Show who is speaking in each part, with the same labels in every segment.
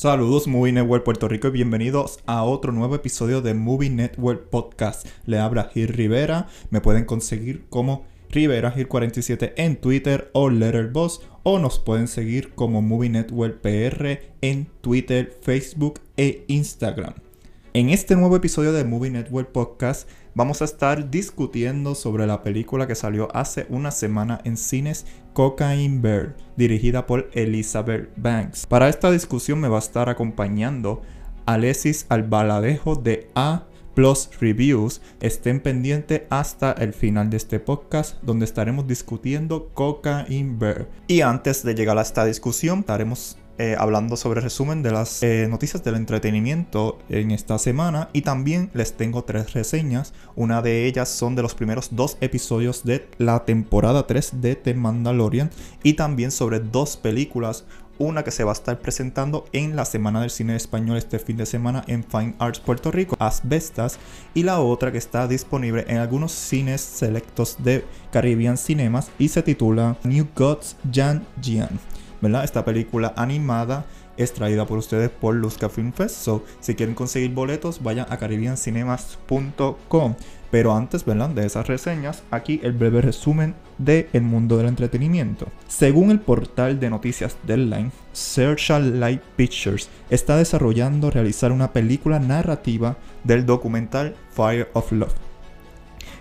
Speaker 1: Saludos Movie Network Puerto Rico y bienvenidos a otro nuevo episodio de Movie Network Podcast. Le habla Gil Rivera, me pueden conseguir como Rivera Gil 47 en Twitter o Letterboxd o nos pueden seguir como Movie Network PR en Twitter, Facebook e Instagram. En este nuevo episodio de Movie Network Podcast vamos a estar discutiendo sobre la película que salió hace una semana en cines, Cocaine Bear, dirigida por Elizabeth Banks. Para esta discusión me va a estar acompañando Alexis Albaladejo de A Plus Reviews. Estén pendientes hasta el final de este podcast donde estaremos discutiendo Cocaine Bear. Y antes de llegar a esta discusión, estaremos eh, hablando sobre resumen de las eh, noticias del entretenimiento en esta semana y también les tengo tres reseñas. Una de ellas son de los primeros dos episodios de la temporada 3 de The Mandalorian y también sobre dos películas. Una que se va a estar presentando en la Semana del Cine Español este fin de semana en Fine Arts Puerto Rico, Asbestas, y la otra que está disponible en algunos cines selectos de Caribbean Cinemas y se titula New Gods Jan Jian. Esta película animada es traída por ustedes por Luzca Film Fest. So, si quieren conseguir boletos, vayan a caribbeancinemas.com. Pero antes, ¿verdad? De esas reseñas, aquí el breve resumen del el mundo del entretenimiento. Según el portal de noticias Deadline, Searchlight Pictures está desarrollando realizar una película narrativa del documental Fire of Love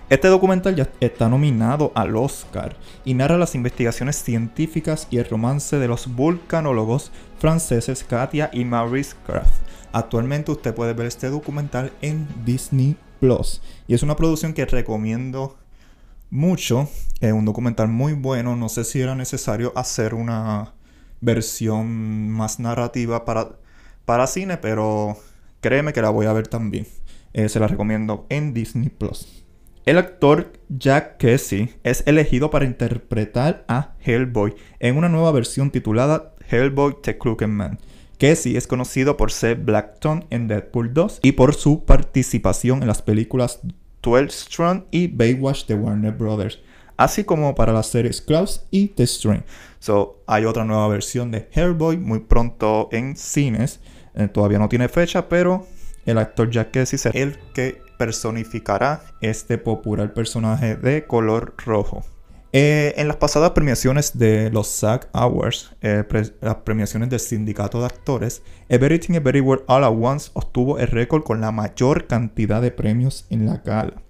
Speaker 1: este documental ya está nominado al Oscar y narra las investigaciones científicas y el romance de los vulcanólogos franceses Katia y Maurice Kraft. Actualmente usted puede ver este documental en Disney Plus y es una producción que recomiendo mucho. Es un documental muy bueno. No sé si era necesario hacer una versión más narrativa para, para cine, pero créeme que la voy a ver también. Eh, se la recomiendo en Disney Plus. El actor Jack Kesey es elegido para interpretar a Hellboy en una nueva versión titulada Hellboy The Crooked Man. Kesey es conocido por ser Blackton en Deadpool 2 y por su participación en las películas 12 Strong y Baywatch de Warner Brothers, así como para las series Klaus y The String. So, hay otra nueva versión de Hellboy muy pronto en cines. Eh, todavía no tiene fecha, pero el actor Jack Kesey será el que personificará este popular personaje de color rojo. Eh, en las pasadas premiaciones de los SAG Awards, eh, las premiaciones del sindicato de actores, Everything Everywhere All at Once obtuvo el récord con la mayor cantidad de premios en la gala.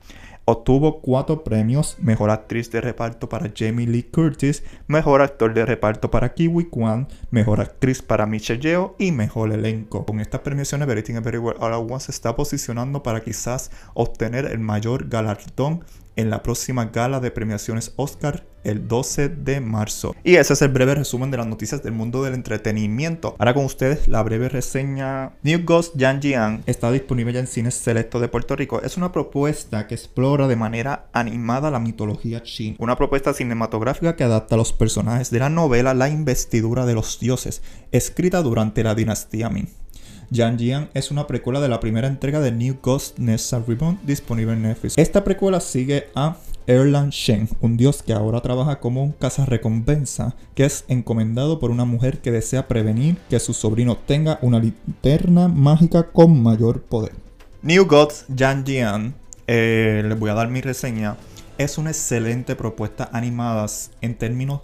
Speaker 1: Obtuvo cuatro premios: Mejor Actriz de Reparto para Jamie Lee Curtis, Mejor Actor de Reparto para Kiwi Kwan, Mejor Actriz para Michelle Yeoh y Mejor Elenco. Con estas premiaciones, Everything Everywhere All At Once se está posicionando para quizás obtener el mayor galardón en la próxima gala de premiaciones Oscar el 12 de marzo. Y ese es el breve resumen de las noticias del mundo del entretenimiento. Ahora con ustedes la breve reseña. New Ghost Yang Jian está disponible ya en cines selectos de Puerto Rico. Es una propuesta que explora de manera animada la mitología china. Una propuesta cinematográfica que adapta a los personajes de la novela La investidura de los dioses, escrita durante la dinastía Ming. Yang Jian es una precuela de la primera entrega de New Ghost Nessa Reborn disponible en Netflix. Esta precuela sigue a Erland Shen, un dios que ahora trabaja como un cazarrecompensa, que es encomendado por una mujer que desea prevenir que su sobrino tenga una linterna mágica con mayor poder. New Gods Yang Jian, eh, les voy a dar mi reseña, es una excelente propuesta animada en términos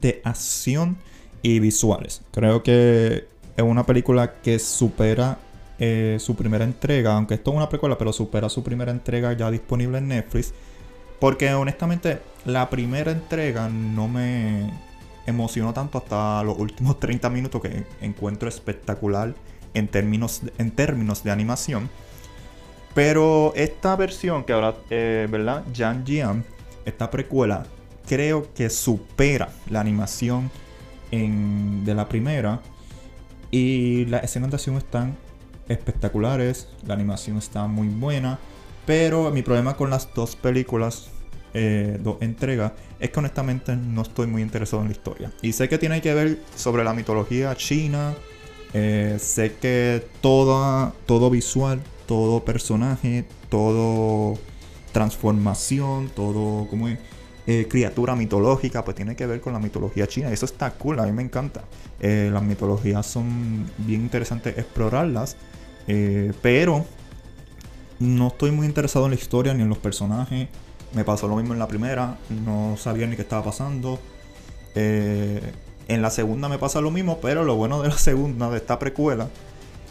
Speaker 1: de acción y visuales. Creo que es una película que supera eh, su primera entrega, aunque esto es una precuela, pero supera su primera entrega ya disponible en Netflix. Porque honestamente, la primera entrega no me emocionó tanto hasta los últimos 30 minutos que encuentro espectacular en términos, en términos de animación. Pero esta versión que ahora, eh, ¿verdad? Jan Jian, esta precuela, creo que supera la animación de la primera. Y las escenas de acción están espectaculares, la animación está muy buena. Pero mi problema con las dos películas, eh, dos entregas, es que honestamente no estoy muy interesado en la historia. Y sé que tiene que ver sobre la mitología china. Eh, sé que todo, todo visual, todo personaje, todo transformación, todo como eh, criatura mitológica, pues tiene que ver con la mitología china. Y eso está cool, a mí me encanta. Eh, las mitologías son bien interesantes explorarlas, eh, pero no estoy muy interesado en la historia ni en los personajes. Me pasó lo mismo en la primera, no sabía ni qué estaba pasando. en la segunda me pasa lo mismo, pero lo bueno de la segunda, de esta precuela,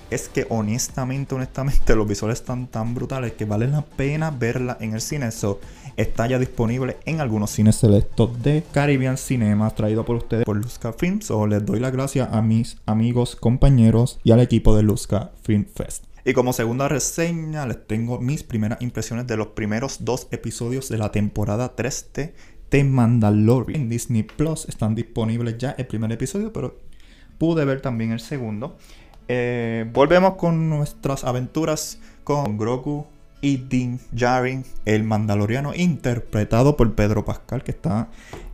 Speaker 1: es que honestamente, honestamente, los visuales están tan brutales que vale la pena verla en el cine. Eso está ya disponible en algunos cines selectos de Caribbean Cinema, traído por ustedes por Luzca Films. O les doy las gracias a mis amigos, compañeros y al equipo de Luzca Film Fest. Y como segunda reseña, les tengo mis primeras impresiones de los primeros dos episodios de la temporada 3 de The Mandalorian. En Disney Plus están disponibles ya el primer episodio, pero pude ver también el segundo. Eh, volvemos con nuestras aventuras con Grogu y Din Djarin, el mandaloriano interpretado por Pedro Pascal, que está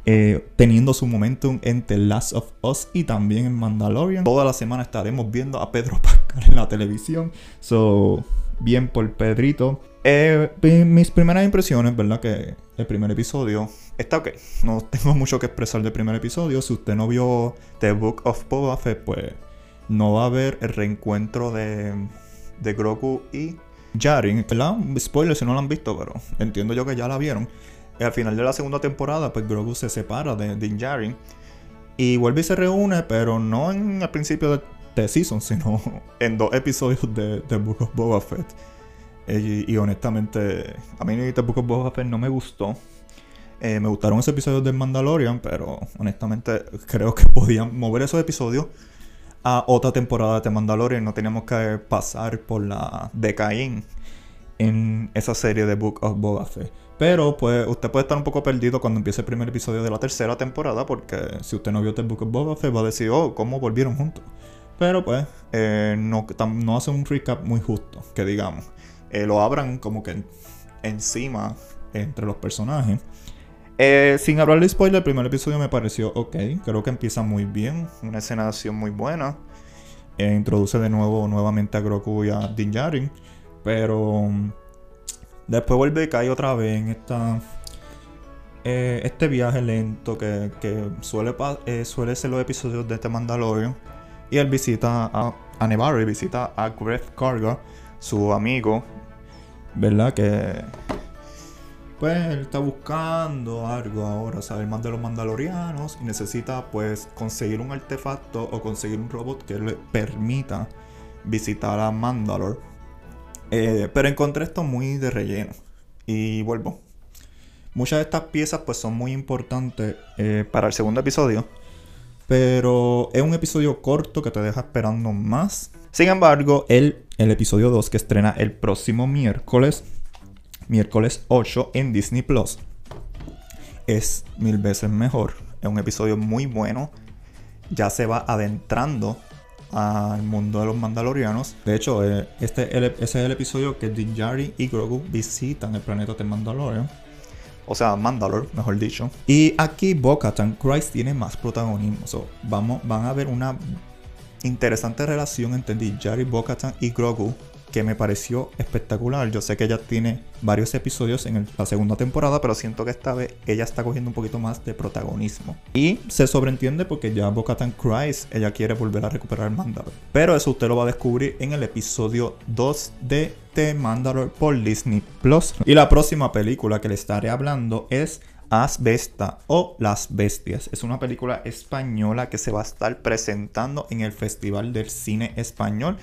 Speaker 1: eh, teniendo su momentum en The Last of Us y también en Mandalorian. Toda la semana estaremos viendo a Pedro Pascal en la televisión. So, bien por Pedrito. Eh, mis primeras impresiones, ¿verdad? Que el primer episodio está ok. No tengo mucho que expresar del primer episodio. Si usted no vio The Book of Boba Fett, pues no va a haber el reencuentro de, de Grogu y Jarin. ¿Verdad? Spoiler si no lo han visto, pero entiendo yo que ya la vieron. Al final de la segunda temporada, pues Grogu se separa de Din Jarin y vuelve y se reúne, pero no en el principio de, The season, sino en dos episodios de The Book of Boba Fett. Y, honestamente, a mí The Book of Boba Fett no me gustó. Eh, me gustaron esos episodios de Mandalorian, pero honestamente creo que podían mover esos episodios a otra temporada de Mandalorian. No teníamos que pasar por la de Caín en esa serie de Book of Boba Fett. Pero pues usted puede estar un poco perdido cuando empiece el primer episodio de la tercera temporada porque si usted no vio The Book of Boba Fett va a decir, oh, ¿cómo volvieron juntos? Pero pues eh, no, no hace un recap muy justo, que digamos. Eh, lo abran como que encima entre los personajes. Eh, sin hablar de spoiler, el primer episodio me pareció ok. Creo que empieza muy bien. Una escena de acción muy buena. Eh, introduce de nuevo nuevamente a Grogu y a Din Djarin. Pero mm, después vuelve y cae otra vez en esta, eh, este viaje lento que, suele, suele ser los episodios de este Mandalorian. Y él visita a, a Nevarro visita a Gref Karga, su amigo, ¿verdad? Que pues él está buscando algo ahora, saber más de los mandalorianos y necesita pues conseguir un artefacto o conseguir un robot que le permita visitar a Mandalore. Eh, pero encontré esto muy de relleno y vuelvo. Muchas de estas piezas pues son muy importantes eh, para el segundo episodio. Pero es un episodio corto que te deja esperando más. Sin embargo, el, el episodio 2 que estrena el próximo miércoles miércoles 8 en Disney Plus. Es mil veces mejor. Es un episodio muy bueno. Ya se va adentrando al mundo de los mandalorianos. De hecho, eh, este, ese es el episodio que Din Djarin y Grogu visitan el planeta de Mandalorian. O sea, Mandalore, mejor dicho. Y aquí Bo-Katan Christ tiene más protagonismo. vamos, van a ver una interesante relación entre Din Djarin, Bo-Katan y Grogu que me pareció espectacular. Yo sé que ella tiene varios episodios en la segunda temporada, pero siento que esta vez ella está cogiendo un poquito más de protagonismo. Y se sobreentiende porque ya Bo-Katan Cries, ella quiere volver a recuperar Mandalore. Pero eso usted lo va a descubrir en el episodio 2 de The Mandalore por Disney Plus. Y la próxima película que le estaré hablando es Asbesta o Las Bestias. Es una película española que se va a estar presentando en el Festival del Cine Español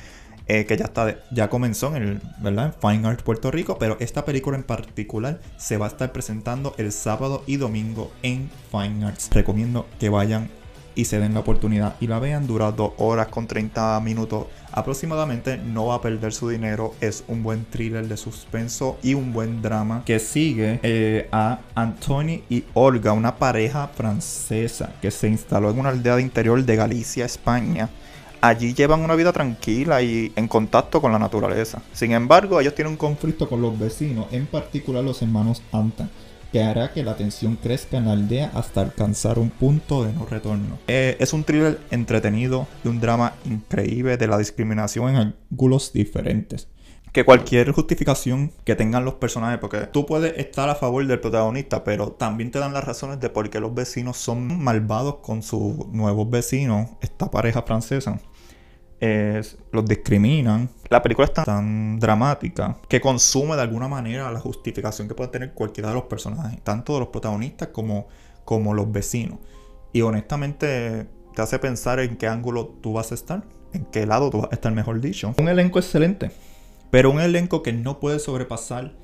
Speaker 1: eh, que ya, está, ya comenzó en el ¿verdad? Fine Arts Puerto Rico, pero esta película en particular se va a estar presentando el sábado y domingo en Fine Arts. Recomiendo que vayan y se den la oportunidad y la vean. Dura 2 horas con 30 minutos aproximadamente. No va a perder su dinero. Es un buen thriller de suspenso y un buen drama que sigue eh, a Anthony y Olga, una pareja francesa que se instaló en una aldea de interior de Galicia, España allí llevan una vida tranquila y en contacto con la naturaleza. Sin embargo, ellos tienen un conflicto con los vecinos, en particular los hermanos Anta, que hará que la tensión crezca en la aldea hasta alcanzar un punto de no retorno. Eh, es un thriller entretenido y un drama increíble de la discriminación en ángulos diferentes que cualquier justificación que tengan los personajes, porque tú puedes estar a favor del protagonista, pero también te dan las razones de por qué los vecinos son malvados con sus nuevos vecinos, esta pareja francesa. Los discriminan. La película es tan, dramática que consume de alguna manera la justificación que puede tener cualquiera de los personajes, tanto de los protagonistas como, como los vecinos. Y honestamente te hace pensar en qué ángulo tú vas a estar, en qué lado tú vas a estar, mejor dicho. Un elenco excelente, pero un elenco que no puede sobrepasar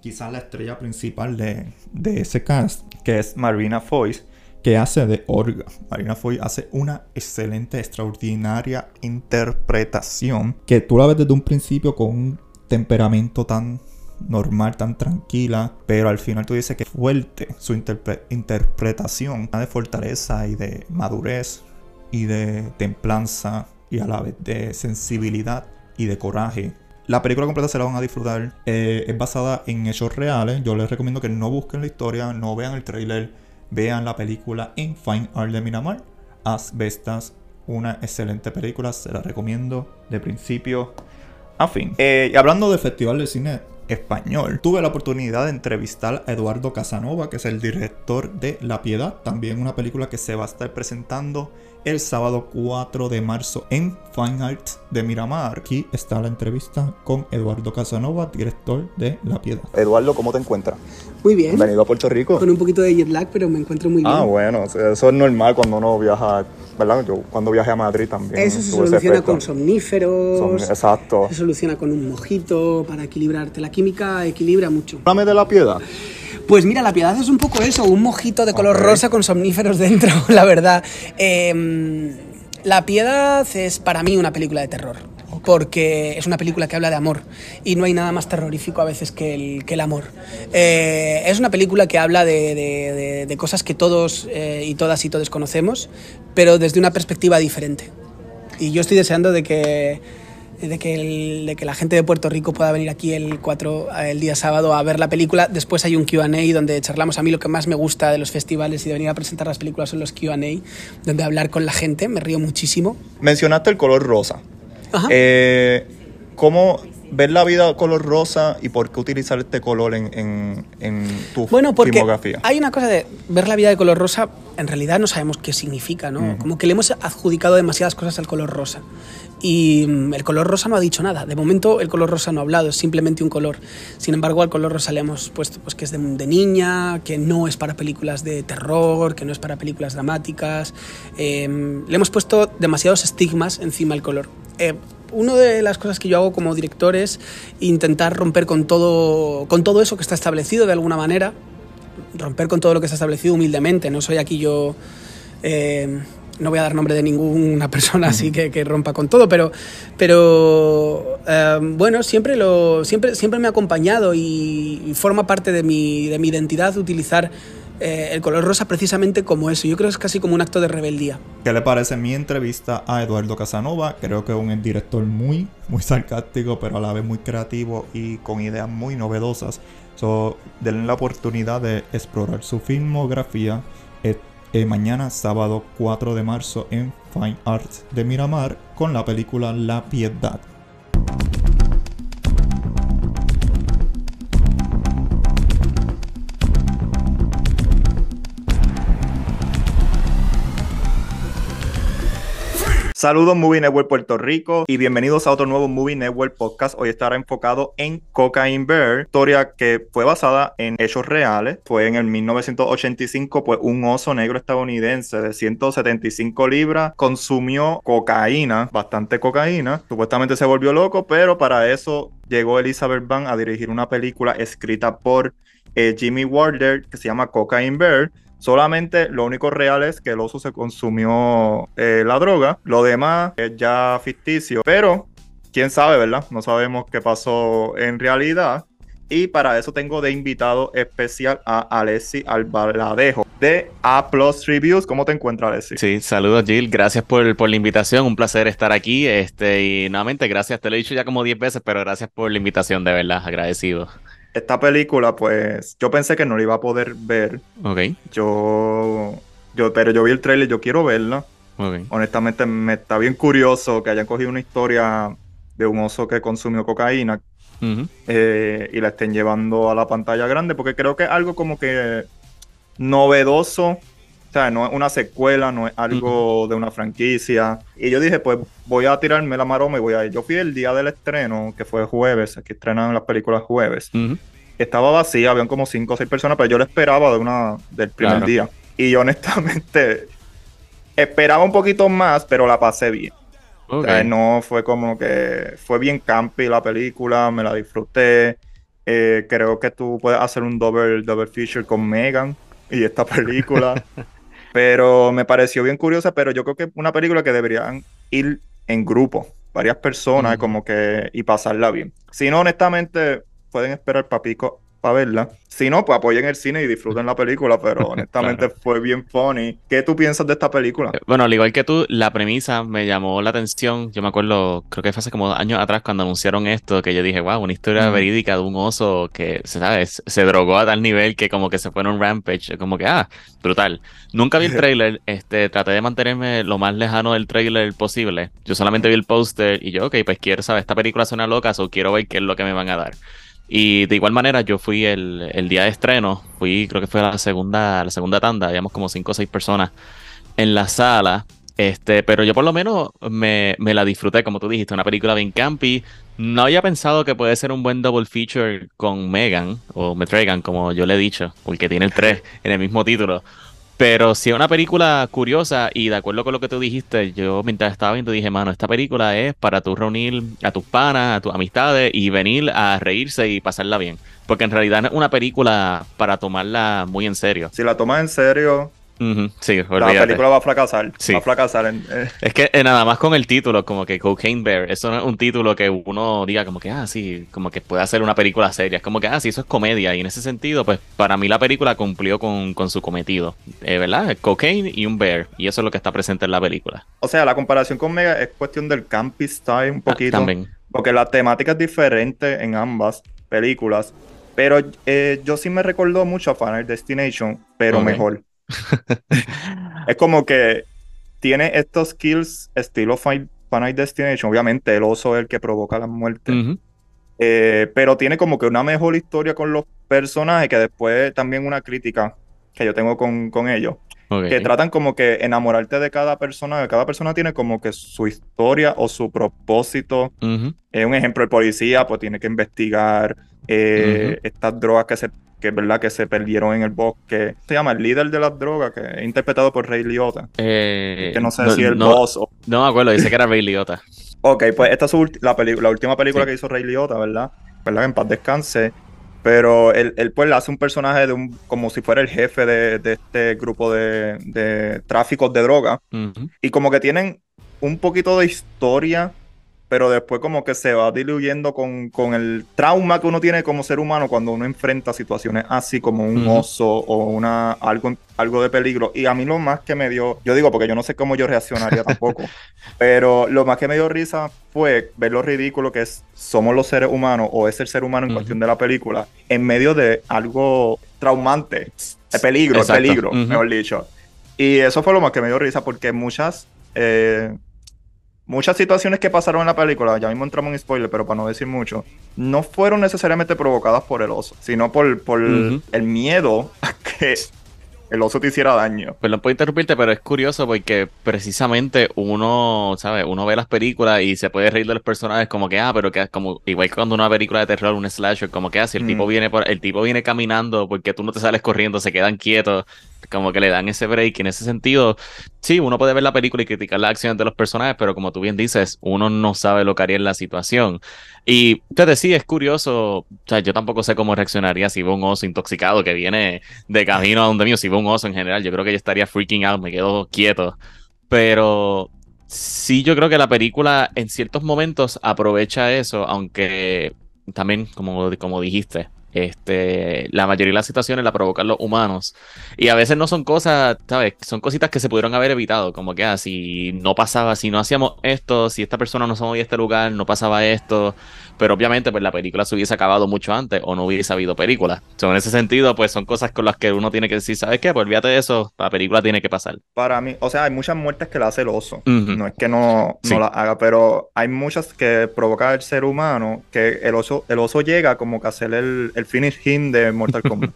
Speaker 1: quizás la estrella principal de, ese cast, que es Marina Foyce, que hace de Orga. Marina Foy hace una excelente, extraordinaria interpretación que tú la ves desde un principio con un temperamento tan normal, tan tranquila, pero al final tú dices que fuerte su interpretación de fortaleza y de madurez y de templanza y a la vez de sensibilidad y de coraje. La película completa se la van a disfrutar. Eh, es basada en hechos reales. Yo les recomiendo que no busquen la historia, no vean el trailer, vean la película en Fine Art de Miramar. Asbestas, una excelente película, se la recomiendo de principio a fin. Eh, y hablando del Festival de Cine español. Tuve la oportunidad de entrevistar a Eduardo Casanova, que es el director de La Piedad, también una película que se va a estar presentando el sábado 4 de marzo en Fine Arts de Miramar. Aquí está la entrevista con Eduardo Casanova, director de La Piedad. Eduardo, ¿cómo te encuentras?
Speaker 2: Muy bien.
Speaker 1: Bienvenido a Puerto Rico.
Speaker 2: Con un poquito de jet lag, pero me encuentro muy bien.
Speaker 1: Ah, bueno, eso es normal cuando uno viaja ¿verdad? Yo cuando viajé a Madrid también.
Speaker 2: Eso se soluciona con somníferos.
Speaker 1: exacto.
Speaker 2: Se soluciona con un mojito para equilibrarte. La química equilibra mucho.
Speaker 1: Háblame de la piedad.
Speaker 2: Pues mira, la piedad es un poco eso, un mojito de color rosa con somníferos dentro, la verdad. Em, la piedad es para mí una película de terror porque es una película que habla de amor y no hay nada más terrorífico a veces que el, que el amor. Eh, es una película que habla de, de, cosas que todos eh, y todas y todos conocemos, pero desde una perspectiva diferente. Y yo estoy deseando de que, de que, de que la gente de Puerto Rico pueda venir aquí el, 4, el día sábado a ver la película. Después hay un QA donde charlamos. A mí lo que más me gusta de los festivales y de venir a presentar las películas son los QA, donde hablar con la gente. Me río muchísimo.
Speaker 1: Mencionaste el color rosa. Eh, ¿Cómo ver la vida color rosa y por qué utilizar este color en, en, en tu
Speaker 2: bueno, porque Hay una cosa de ver la vida de color rosa, en realidad no sabemos qué significa, ¿no? Como que le hemos adjudicado demasiadas cosas al color rosa. Y mm, el color rosa no ha dicho nada. De momento el color rosa no ha hablado, es simplemente un color. Sin embargo, al color rosa le hemos puesto pues, que es de, niña, que no es para películas de terror, que no es para películas dramáticas. Em, le hemos puesto demasiados estigmas encima del color. Eh, una de las cosas que yo hago como director es intentar romper con todo, con todo eso que está establecido de alguna manera, romper con todo lo que está establecido humildemente. No soy aquí yo, eh, no voy a dar nombre de ninguna persona así que, que, rompa con todo, pero, pero eh, bueno, siempre, lo, siempre, siempre me ha acompañado y, y forma parte de mi, de mi identidad utilizar eh, el color rosa precisamente como eso. Yo creo que es casi como un acto de rebeldía.
Speaker 1: ¿Qué le parece mi entrevista a Eduardo Casanova? Creo que es un director muy, muy sarcástico, pero a la vez muy creativo y con ideas muy novedosas. So, denle la oportunidad de explorar su filmografía eh, eh, mañana, sábado 4 de marzo, en Fine Arts de Miramar, con la película La Piedad. Saludos Movie Network Puerto Rico y bienvenidos a otro nuevo Movie Network podcast. Hoy estará enfocado en Cocaine Bear, historia que fue basada en hechos reales. Fue en el 1985, pues un oso negro estadounidense de 175 libras consumió cocaína, bastante cocaína. Supuestamente se volvió loco, pero para eso llegó Elizabeth Van a dirigir una película escrita por eh, Jimmy Wilder que se llama Cocaine Bear Solamente lo único real es que el oso se consumió eh, la droga. Lo demás es ya ficticio. Pero, quién sabe, ¿verdad? No sabemos qué pasó en realidad. Y para eso tengo de invitado especial a Alessi Albaladejo de A Plus Reviews. ¿Cómo te encuentras, Alessi?
Speaker 3: Sí, saludos, Jill. Gracias por, por, la invitación. Un placer estar aquí. Este, y nuevamente, gracias. Te lo he dicho ya como 10 veces, pero gracias por la invitación, de verdad. Agradecido
Speaker 1: esta película, pues, yo pensé que no la iba a poder ver.
Speaker 3: Ok.
Speaker 1: Yo, yo pero yo vi el trailer, yo quiero verla.
Speaker 3: Okay.
Speaker 1: Honestamente, me está bien curioso que hayan cogido una historia de un oso que consumió cocaína. eh, y la estén llevando a la pantalla grande, porque creo que es algo como que novedoso. O sea, no es una secuela, no es algo de una franquicia. Y yo dije, pues voy a tirarme la maroma y voy a ir. Yo fui el día del estreno, que fue jueves, aquí estrenan las películas jueves. Estaba vacía, habían como cinco o seis personas, pero yo lo esperaba de una, del primer día. Y yo honestamente esperaba un poquito más, pero la pasé bien. no fue como que fue bien campy la película, me la disfruté. Eh, creo que tú puedes hacer un double, double feature con Megan y esta película. pero me pareció bien curiosa, pero yo creo que es una película que deberían ir en grupo, varias personas, como que, y pasarla bien. Si no, honestamente, pueden esperar papico para verla. Si no, pues apoyen el cine y disfruten la película, pero honestamente fue bien funny. ¿Qué tú piensas de esta película?
Speaker 3: Eh, bueno, al igual que tú, la premisa me llamó la atención. Yo me acuerdo, creo que fue hace como años atrás cuando anunciaron esto, que yo dije, wow, una historia verídica de un oso que, ¿sabes? Se drogó a tal nivel que como que se fue en un rampage. Como que, ah, brutal. Nunca vi el trailer, este, traté de mantenerme lo más lejano del trailer posible. Yo solamente vi el póster y yo, ok, pues quiero saber, esta película suena loca, o quiero ver qué es lo que me van a dar. Y de igual manera, yo fui el, el, día de estreno, fui, creo que fue la segunda, la segunda tanda, habíamos como cinco o seis personas en la sala. Este, pero yo por lo menos me, me, la disfruté, como tú dijiste, una película bien campy. No había pensado que puede ser un buen double feature con Megan, o Metragan, como yo le he dicho, porque tiene el 3 en el mismo título. Pero si es una película curiosa y de acuerdo con lo que tú dijiste, yo mientras estaba viendo dije, mano, esta película es para tú reunir a tus panas, a tus amistades y venir a reírse y pasarla bien. Porque en realidad es una película para tomarla muy en serio.
Speaker 1: Si la tomas en serio,
Speaker 3: Sí,
Speaker 1: La película va a fracasar. Va a fracasar. Eh.
Speaker 3: Es que eh, nada más con el título, como que Cocaine Bear, eso no es un título que uno diga como que, ah, sí, como que puede hacer una película seria. Es como que, ah, sí, eso es comedia. Y en ese sentido, pues para mí la película cumplió con, su cometido. Eh, ¿Verdad? Cocaine y un bear. Y eso es lo que está presente en la película.
Speaker 1: O sea, la comparación con Mega es cuestión del campy style un ah, poquito. también. Porque la temática es diferente en ambas películas. Pero yo sí me recordó mucho a Final Destination, pero mejor. es como que tiene estos skills estilo Final Destination. Obviamente el oso es el que provoca la muerte. Eh, pero tiene como que una mejor historia con los personajes que después también una crítica que yo tengo con, con ellos. Que tratan como que enamorarte de cada persona. Cada persona tiene como que su historia o su propósito. un ejemplo, el policía pues tiene que investigar eh, estas drogas que se que es verdad que se perdieron en el bosque. Se llama el líder de las drogas, que es interpretado por Ray Liotta.
Speaker 3: Eh,
Speaker 1: que no sé si el boss o...
Speaker 3: No me acuerdo, dice que era Ray Liotta.
Speaker 1: ok, pues esta es la, la última película que hizo Ray Liotta, ¿verdad? ¿Verdad? En paz descanse. Pero él, él pues hace un personaje de un, como si fuera el jefe de, de este grupo de, de tráficos de droga. Y como que tienen un poquito de historia pero después como que se va diluyendo con, el trauma que uno tiene como ser humano cuando uno enfrenta situaciones así como un oso o una algo, algo de peligro. Y a mí lo más que me dio, yo digo porque yo no sé cómo yo reaccionaría tampoco, pero lo más que me dio risa fue ver lo ridículo que es somos los seres humanos o es el ser humano en cuestión de la película en medio de algo traumante, de peligro, de peligro, mejor dicho. Y eso fue lo más que me dio risa porque muchas... Eh, muchas situaciones que pasaron en la película, ya mismo entramos en spoiler, pero para no decir mucho, no fueron necesariamente provocadas por el oso, sino por, por el miedo a que el oso te hiciera daño.
Speaker 3: No puedo interrumpirte, pero es curioso porque precisamente uno, ¿sabes? Uno ve las películas y se puede reír de los personajes como que, ah, pero que es como, igual que cuando una película de terror, un slasher, como que, ah, si el tipo viene por, el tipo viene caminando porque tú no te sales corriendo, se quedan quietos, como que le dan ese break. Y en ese sentido, sí, uno puede ver la película y criticar las acciones de los personajes, pero como tú bien dices, uno no sabe lo que haría en la situación. Y te decía, es curioso, o sea, yo tampoco sé cómo reaccionaría si veo un oso intoxicado que viene de camino a donde mío, si veo un oso en general, yo creo que yo estaría freaking out, me quedo quieto. Pero sí, yo creo que la película en ciertos momentos aprovecha eso, aunque también, como, como dijiste, este, la mayoría de las situaciones la provocan los humanos. Y a veces no son cosas, ¿sabes? Son cositas que se pudieron haber evitado, como que ah, si no pasaba, si no hacíamos esto, si esta persona no se movía a este lugar, no pasaba esto. Pero obviamente, pues la película se hubiese acabado mucho antes o no hubiese habido película. en ese sentido, pues son cosas con las que uno tiene que decir, ¿sabes qué? Pues olvídate de eso, la película tiene que pasar.
Speaker 1: Para mí, o sea, hay muchas muertes que la hace el oso. No es que no, no la haga, pero hay muchas que provoca el ser humano que el oso, el oso llega como que a hacer el, el finish him de Mortal Kombat.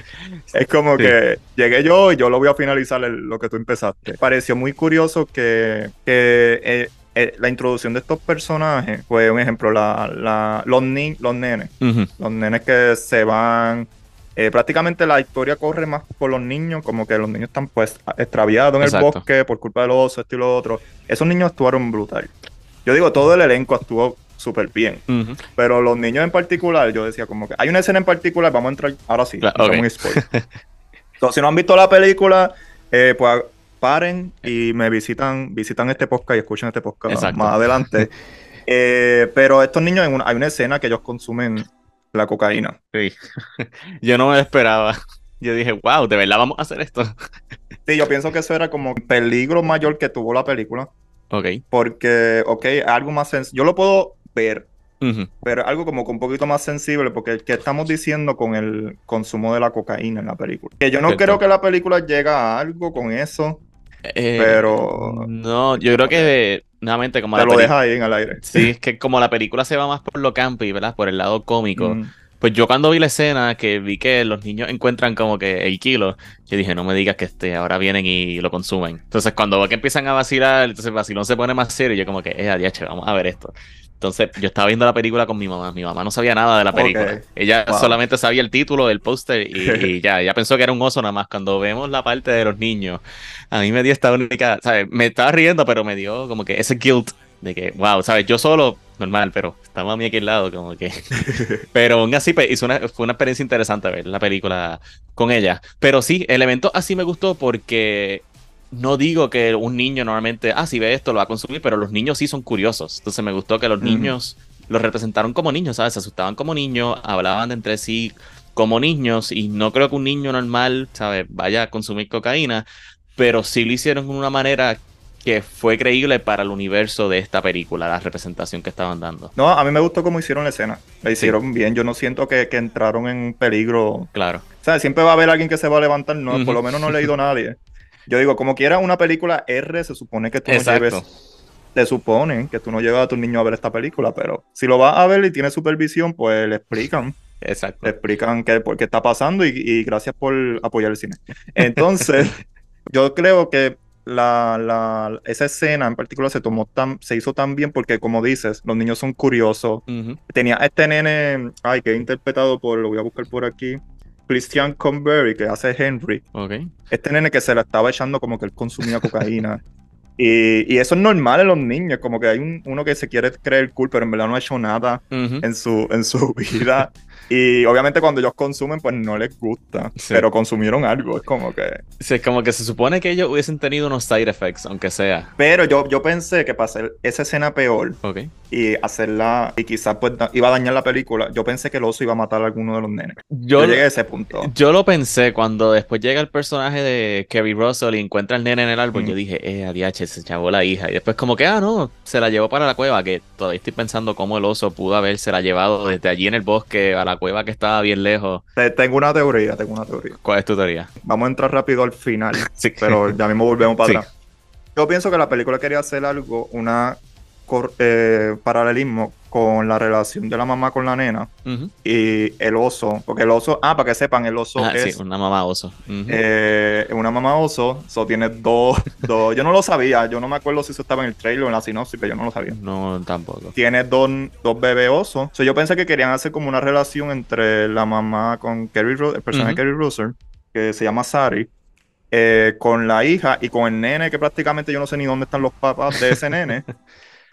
Speaker 1: es como que llegué yo y yo lo voy a finalizar lo que tú empezaste. Pareció muy curioso que, que eh, eh, la introducción de estos personajes fue un ejemplo, la, los, ni los nenes. Los nenes que se van. Eh, prácticamente la historia corre más por los niños, como que los niños están pues extraviados en el bosque por culpa del oso, esto y lo otro. Esos niños actuaron brutal. Yo digo, todo el elenco actuó súper bien. Pero los niños en particular, yo decía como que hay una escena en particular, vamos a entrar, ahora sí, Entonces, si no han visto la película, eh, pues paren y me visitan, visitan este podcast y escuchen este podcast más adelante. Eh, pero estos niños, hay una escena que ellos consumen la cocaína.
Speaker 3: Sí. Yo no me esperaba. Yo dije, wow, ¿de verdad vamos a hacer esto?
Speaker 1: Sí, yo pienso que eso era como el peligro mayor que tuvo la película.
Speaker 3: Ok.
Speaker 1: Porque, ok, algo más sencillo. Yo lo puedo ver, pero algo como un poquito más sensible, porque ¿qué estamos diciendo con el consumo de la cocaína en la película? Que yo no creo que la película llegue a algo con eso. Eh, pero.
Speaker 3: No, yo creo que nuevamente como
Speaker 1: Te lo deja ahí en el aire.
Speaker 3: Sí, es que como la película se va más por lo campi, ¿verdad? Por el lado cómico. Pues yo cuando vi la escena que vi que los niños encuentran como que el kilo, yo dije, no me digas que este, ahora vienen y lo consumen. Entonces cuando veo que empiezan a vacilar, entonces el vacilón se pone más serio, yo como que, eh, adiós, vamos a ver esto. Entonces yo estaba viendo la película con mi mamá, mi mamá no sabía nada de la película. Ella solamente sabía el título, el póster y, ya, ella pensó que era un oso nada más. Cuando vemos la parte de los niños, a mí me dio esta única, ¿sabes? Me estaba riendo, pero me dio como que ese guilt de que, wow, ¿sabes? Yo solo, normal, pero estaba a mí aquí al lado, como que. pero aún así, pues, hizo una, fue una experiencia interesante ver la película con ella. Pero sí, el evento así me gustó porque no digo que un niño normalmente, ah, si ve esto lo va a consumir, pero los niños sí son curiosos. Entonces me gustó que los niños los representaron como niños, ¿sabes? Se asustaban como niños, hablaban entre sí como niños y no creo que un niño normal, ¿sabes? Vaya a consumir cocaína, pero sí lo hicieron de una manera que fue creíble para el universo de esta película, la representación que estaban dando.
Speaker 1: No, a mí me gustó cómo hicieron la escena. La hicieron bien. Yo no siento que, entraron en peligro.
Speaker 3: Claro.
Speaker 1: O sea, siempre va a haber alguien que se va a levantar. No, por lo menos no he leído a nadie. Yo digo, como quiera una película R, se supone que tú no lleves. Te suponen que tú no llevas a tu niño a ver esta película, pero si lo vas a ver y tiene supervisión, pues le explican.
Speaker 3: Exacto.
Speaker 1: Le explican qué, por qué está pasando y, gracias por apoyar el cine. Entonces, yo creo que la, la, esa escena en particular se tomó tan, se hizo tan bien porque, como dices, los niños son curiosos. Tenía este nene, ay, que he interpretado por, lo voy a buscar por aquí, Christian Convery, que hace Henry. Este nene que se la estaba echando como que él consumía cocaína. Y, eso es normal en los niños, como que hay uno que se quiere creer cool, pero en verdad no ha hecho nada en, su, en su vida. Y obviamente cuando ellos consumen, pues no les gusta, pero consumieron algo, es como que...
Speaker 3: Sí, es como que se supone que ellos hubiesen tenido unos side effects, aunque sea.
Speaker 1: Pero yo, yo pensé que para hacer esa escena peor y hacerla, y quizás pues iba a dañar la película, yo pensé que el oso iba a matar a alguno de los nenes. Yo, llegué a ese punto.
Speaker 3: Yo lo pensé cuando después llega el personaje de Kerry Russell y encuentra al nene en el árbol, yo dije, eh, adiache, se echó la hija. Y después como que, ah, no, se la llevó para la cueva, que todavía estoy pensando cómo el oso pudo haberse la llevado desde allí en el bosque a la cueva que estaba bien lejos.
Speaker 1: Tengo una teoría, tengo una teoría.
Speaker 3: ¿Cuál es tu teoría?
Speaker 1: Vamos a entrar rápido al final, sí. pero ya mismo volvemos para atrás. Yo pienso que la película quería hacer algo, una eh, paralelismo con la relación de la mamá con la nena y el oso, porque el oso, ah, para que sepan, el oso ah, es...
Speaker 3: Sí, una mamá oso.
Speaker 1: Eh, una mamá oso, so tiene dos, dos, yo no lo sabía, yo no me acuerdo si eso estaba en el trailer o en la sinopsis, pero yo no lo sabía.
Speaker 3: No, tampoco.
Speaker 1: Tiene dos, dos bebés osos, so yo pensé que querían hacer como una relación entre la mamá con Kerry, el personaje de Kerry Russell, que se llama Sari, eh, con la hija y con el nene, que prácticamente yo no sé ni dónde están los papás de ese nene.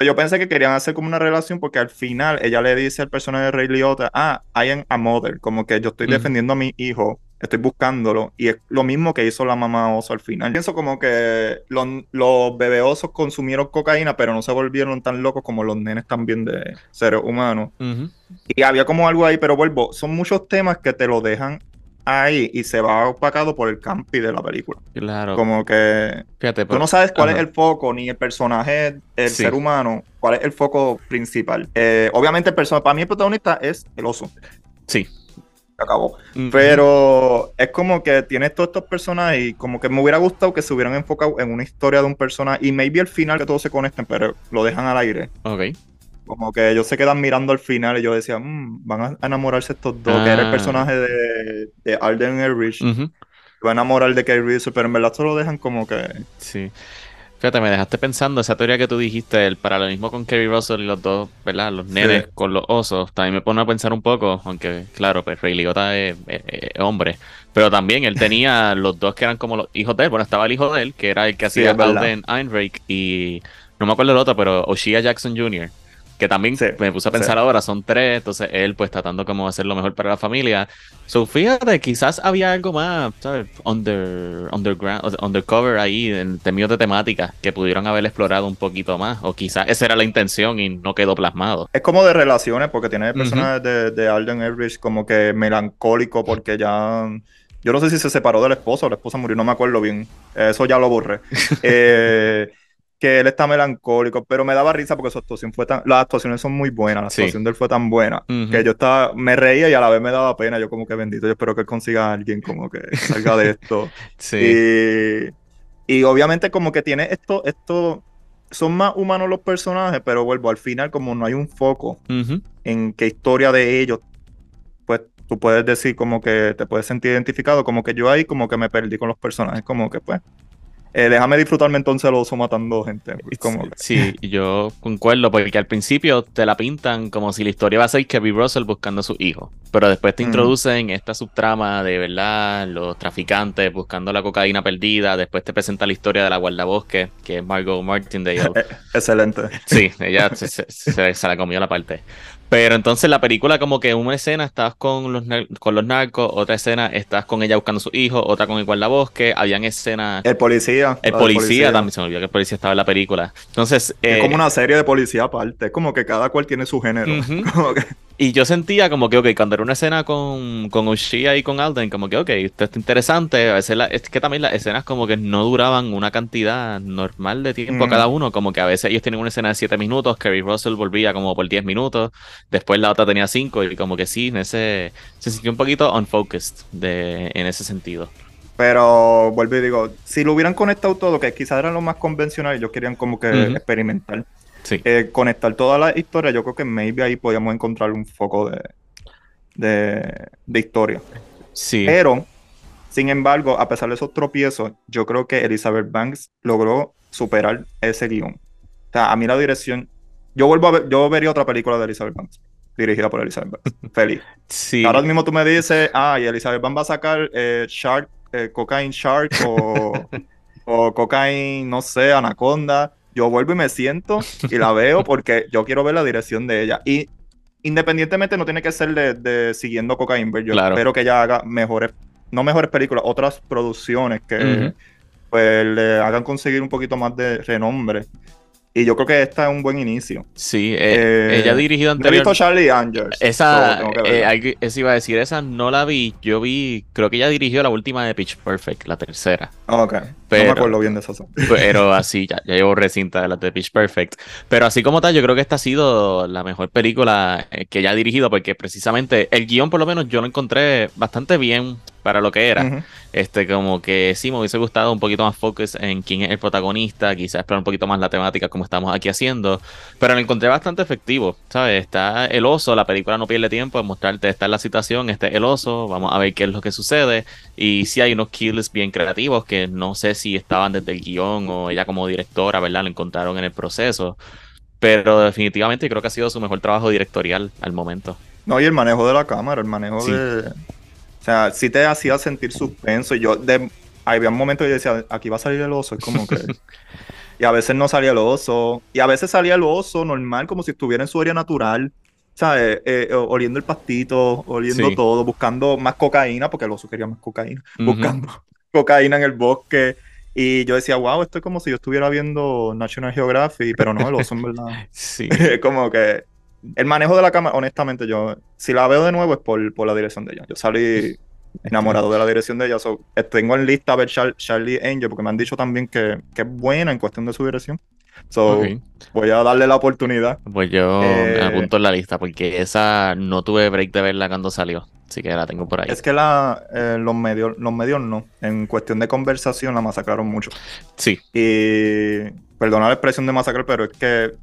Speaker 1: Yo pensé que querían hacer como una relación porque al final ella le dice al personaje de Ray Liotta, ah, I am a mother, como que yo estoy defendiendo a mi hijo Estoy buscándolo. Y es lo mismo que hizo la mamá oso al final. Pienso como que los, los bebé osos consumieron cocaína, pero no se volvieron tan locos como los nenes también de seres humanos. Y había como algo ahí, pero vuelvo, son muchos temas que te lo dejan ahí y se va opacado por el campi de la película.
Speaker 3: Claro.
Speaker 1: Como que
Speaker 3: Fíjate,
Speaker 1: tú no sabes cuál es el foco, ni el personaje, el
Speaker 3: Sí.
Speaker 1: ser humano, cuál es el foco principal. Eh, obviamente, el personaje, para mí el protagonista es el oso.
Speaker 3: Sí.
Speaker 1: Se acabó. Pero es como que tienes todos estos personajes y como que me hubiera gustado que se hubieran enfocado en una historia de un personaje y maybe al final que todos se conecten, pero lo dejan al aire.
Speaker 3: Ok.
Speaker 1: Como que ellos se quedan mirando al final y yo decía, "Mm, van a enamorarse estos dos, que era el
Speaker 3: Ah.
Speaker 1: personaje de, de Alden Elrich.
Speaker 3: Ujú.
Speaker 1: Va a enamorar de Kate Reeves, pero en verdad solo dejan como que...
Speaker 3: Sí. Fíjate, me dejaste pensando esa teoría que tú dijiste, el paralelismo con Kerry Russell y los dos, ¿verdad? Los nenes
Speaker 1: Sí.
Speaker 3: con los osos. También me pone a pensar un poco, aunque claro, pues Ray Liotta es, es- es hombre. Pero también él tenía los dos que eran como los hijos de él. Bueno, estaba el hijo de él, que era el que hacía. Alden Einrich y no me acuerdo el otro, pero Oshia Jackson Jr. Que también
Speaker 1: Sí,
Speaker 3: me puse a pensar
Speaker 1: sí.
Speaker 3: ahora, son tres, entonces él pues tratando como hacer lo mejor para la familia. So, fíjate, quizás había algo más, ¿sabes? Under, underground, undercover ahí en términos de temática que pudieron haber explorado un poquito más. O quizás esa era la intención y no quedó plasmado.
Speaker 1: Es como de relaciones, porque tiene el
Speaker 3: Ujú.
Speaker 1: personaje de, de Alden Elrich como que melancólico, porque ya... Yo no sé si se separó del esposo o la esposa murió, no me acuerdo bien. Eso ya lo borré. Eh, que él está melancólico, pero me daba risa porque su actuación fue tan... Las actuaciones son muy buenas, la
Speaker 3: Sí.
Speaker 1: actuación de él fue tan buena, que yo estaba... Me reía y a la vez me daba pena. Yo como que bendito, yo espero que él consiga a alguien como que salga de esto.
Speaker 3: Sí.
Speaker 1: Y, y obviamente como que tiene esto, esto, son más humanos los personajes, pero vuelvo, al final como no hay un foco en qué historia de ellos, pues tú puedes decir como que te puedes sentir identificado, como que yo ahí como que me perdí con los personajes, como que pues, eh, déjame disfrutarme entonces el oso matando gente. como
Speaker 3: Sí, yo concuerdo, porque al principio te la pintan como si la historia va a ser Kevin Russell buscando a su hijo, pero después te
Speaker 1: Ujú.
Speaker 3: introducen esta subtrama de verdad, los traficantes buscando la cocaína perdida, después te presenta la historia de la guardabosque, que es Margot Martindale.
Speaker 1: Eh, excelente.
Speaker 3: Sí, ella se, se- se- se la comió la parte. Pero entonces la película como que una escena estás con los, con los narcos, otra escena estás con ella buscando a su hijo, otra con el guardabosque, habían escenas...
Speaker 1: El policía.
Speaker 3: El
Speaker 1: la
Speaker 3: policía, también, se me olvidó que el policía estaba en la película. Entonces...
Speaker 1: Es
Speaker 3: eh,
Speaker 1: como una serie de policía aparte, es como que cada cual tiene su género.
Speaker 3: Ujú.
Speaker 1: Como que-
Speaker 3: Y yo sentía como que, ok, cuando era una escena con, con Ushia y con Alden, como que, ok, esto está interesante. A veces la- es que también las escenas como que no duraban una cantidad normal de tiempo
Speaker 1: Mm.
Speaker 3: cada uno. Como que a veces ellos tienen una escena de 7 minutos, Kerry Russell volvía como por 10 minutos, después la otra tenía 5 y como que sí, en ese, se sintió un poquito unfocused de, en ese sentido.
Speaker 1: Pero vuelvo y digo, si lo hubieran conectado todo, que quizás era lo más convencional, ellos querían como que
Speaker 3: Ujú.
Speaker 1: experimentar,
Speaker 3: Sí.
Speaker 1: eh, conectar toda la historia, yo creo que maybe ahí podíamos encontrar un foco de, de, de historia.
Speaker 3: Sí.
Speaker 1: Pero, sin embargo, a pesar de esos tropiezos, yo creo que Elizabeth Banks logró superar ese guion. O sea, a mí la dirección, yo vuelvo a ver, yo vería otra película de Elizabeth Banks, dirigida por Elizabeth Banks. Feliz.
Speaker 3: sí.
Speaker 1: Ahora mismo tú me dices, ah, y Elizabeth Banks va a sacar eh, Shark, eh, Cocaine Shark o, o Cocaine, no sé, Anaconda. Yo vuelvo y me siento y la veo porque yo quiero ver la dirección de ella. Y independientemente no tiene que ser de, de siguiendo Cocaine Bear. Yo
Speaker 3: Claro.
Speaker 1: espero que ella haga mejores, no mejores películas, otras producciones que pues le hagan conseguir un poquito más de renombre. Y yo creo que esta es un buen inicio.
Speaker 3: Sí, eh,
Speaker 1: Eh,
Speaker 3: ella ha dirigido
Speaker 1: No he visto
Speaker 3: anteriormente.
Speaker 1: Charlie Angels.
Speaker 3: Esa,
Speaker 1: que
Speaker 3: eh, iba a decir, esa no la vi. Yo vi, creo que ella dirigió la última de Pitch Perfect, la tercera.
Speaker 1: Ok, no me acuerdo bien de esa.
Speaker 3: Pero así, ya, ya llevo recinta de las de Pitch Perfect. Pero así como tal, yo creo que esta ha sido la mejor película eh, que ella ha dirigido, porque precisamente el guion, por lo menos, yo lo encontré bastante bien para lo que era.
Speaker 1: Ujú.
Speaker 3: Este, como que sí, me hubiese gustado un poquito más focus en quién es el protagonista, quizás explorar un poquito más la temática como estamos aquí haciendo, pero lo encontré bastante efectivo, ¿sabes? Está el oso, la película no pierde tiempo en mostrarte, está en la situación, este es el oso, vamos a ver qué es lo que sucede, y sí hay unos kills bien creativos que no sé si estaban desde el guion o ella como directora, ¿verdad? Lo encontraron en el proceso, pero definitivamente creo que ha sido su mejor trabajo directorial al momento.
Speaker 1: No, y el manejo de la cámara, el manejo
Speaker 3: Sí.
Speaker 1: de. Sea, sí te hacía sentir suspenso. Y yo, de... había un momento que yo decía, aquí va a salir el oso. Es como que. y a veces no salía el oso. Y a veces salía el oso normal, como si estuviera en su área natural. ¿sabes? Eh, eh, oliendo el pastito, oliendo
Speaker 3: Sí.
Speaker 1: todo, buscando más cocaína, porque el oso quería más cocaína,
Speaker 3: Ujú.
Speaker 1: buscando cocaína en el bosque. Y yo decía, wow, esto es como si yo estuviera viendo National Geographic, pero no, el oso en verdad.
Speaker 3: Sí.
Speaker 1: como que el manejo de la cámara, honestamente, yo, si la veo de nuevo es por, por la dirección de ella. Yo salí enamorado de la dirección de ella. So, tengo en lista a ver Char- Charlie Angel, porque me han dicho también que, que es buena en cuestión de su dirección. So, voy a darle la oportunidad.
Speaker 3: Pues yo
Speaker 1: Eh,
Speaker 3: me apunto en la lista porque esa no tuve break de verla cuando salió. Así que la tengo por ahí.
Speaker 1: Es que la, eh, los medios, los medios no. En cuestión de conversación la masacraron mucho.
Speaker 3: Sí,
Speaker 1: Y perdona la expresión de masacrar, pero es que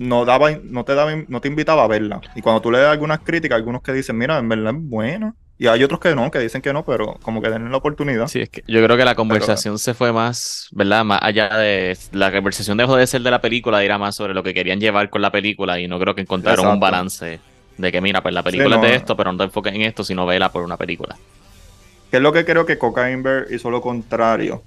Speaker 1: no daba, no te daba, no te invitaba a verla. Y cuando tú lees algunas críticas, algunos que dicen, mira, en verdad es buena. Y hay otros que no, que dicen que no, pero como que den la oportunidad.
Speaker 3: sí, es que yo creo que la conversación se fue más, ¿verdad? Más allá de. La conversación dejó de ser de la película, era más sobre lo que querían llevar con la película y no creo que encontraron un balance de que, mira, pues la película
Speaker 1: no.
Speaker 3: es de esto, pero no te enfoques en esto, sino vela por una película.
Speaker 1: Que es lo que creo que Cocaine Bear hizo lo contrario.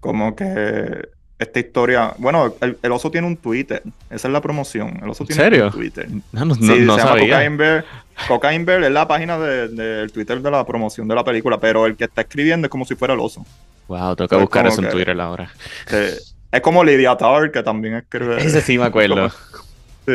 Speaker 1: Como que esta historia. Bueno, el, el oso tiene un Twitter. Esa es la promoción. El oso
Speaker 3: ¿En
Speaker 1: tiene
Speaker 3: serio?
Speaker 1: un Twitter.
Speaker 3: No, no,
Speaker 1: Sí,
Speaker 3: no- no
Speaker 1: se llama
Speaker 3: sabía.
Speaker 1: Cocaine Bear. Cocaine Bear es la página de- del Twitter de la promoción de la película, pero el que está escribiendo es como si fuera el oso.
Speaker 3: Wow, tengo que
Speaker 1: Pues
Speaker 3: buscar eso en
Speaker 1: que-
Speaker 3: Twitter ahora.
Speaker 1: Eh, es como Lydia Tower, que también escribe.
Speaker 3: Ese sí me acuerdo.
Speaker 1: Sí,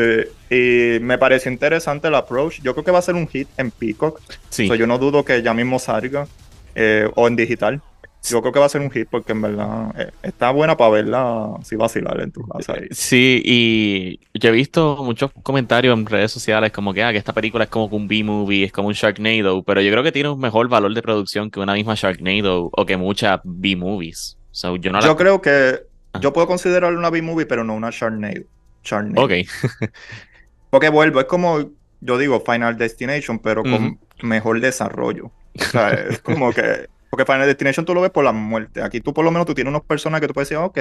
Speaker 1: y me pareció interesante el approach. Yo creo que va a ser un hit en Peacock.
Speaker 3: Sí.
Speaker 1: So, yo no dudo que ya mismo salga eh, o en digital. Yo creo que va a ser un hit porque en verdad eh, está buena para verla si vacilar en tu casa.
Speaker 3: Sí, y yo he visto muchos comentarios en redes sociales como que, ah, que esta película es como un B-movie, es como un Sharknado, pero yo creo que tiene un mejor valor de producción que una misma Sharknado o que muchas B-movies. So, yo no la...
Speaker 1: Yo creo que
Speaker 3: Ah.
Speaker 1: yo puedo considerarlo una B-movie, pero no una Sharknado. Sharknado.
Speaker 3: Ok,
Speaker 1: Porque vuelvo, es como, yo digo, Final Destination, pero con mejor desarrollo. O sea, es como que. Porque Final Destination tú lo ves por la muerte. Aquí tú por lo menos tú tienes unos personajes que tú puedes decir, "Ah, ok.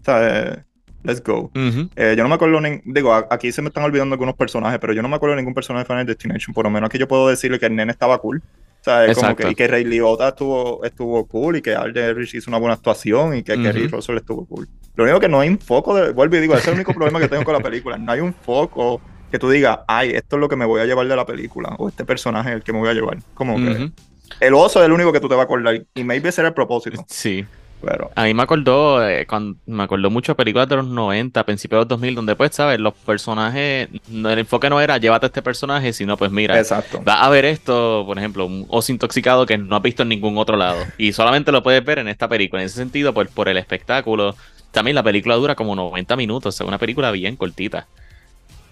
Speaker 1: O sea, eh, let's go. Eh, yo no me acuerdo, ni- digo, aquí se me están olvidando algunos personajes, pero yo no me acuerdo de ningún personaje de Final Destination. Por lo menos aquí yo puedo decirle que el nene estaba cool. O sea, es como que, y que Ray Liotta estuvo, estuvo cool y que Aldrich hizo una buena actuación y que. Kerry Russell estuvo cool. Lo único que no hay un foco de. Vuelvo y digo, ese es el único problema que tengo con la película. No hay un foco que tú digas, ay, esto es lo que me voy a llevar de la película, o este personaje es el que me voy a llevar. Como que
Speaker 3: Ujú.
Speaker 1: El oso es el único que tú te vas a acordar, y maybe será el propósito,
Speaker 3: Sí.
Speaker 1: pero.
Speaker 3: A mí me acordó, eh, cuando, me acordó mucho de películas de los 90, principios de los 2000, donde pues, ¿sabes? Los personajes, el enfoque no era llévate a este personaje, sino pues mira,
Speaker 1: Exacto.
Speaker 3: Va a ver esto, por ejemplo, un oso intoxicado que no has visto en ningún otro lado. Y solamente lo puedes ver en esta película. En ese sentido, por, por el espectáculo. También la película dura como 90 minutos. Es una película bien cortita.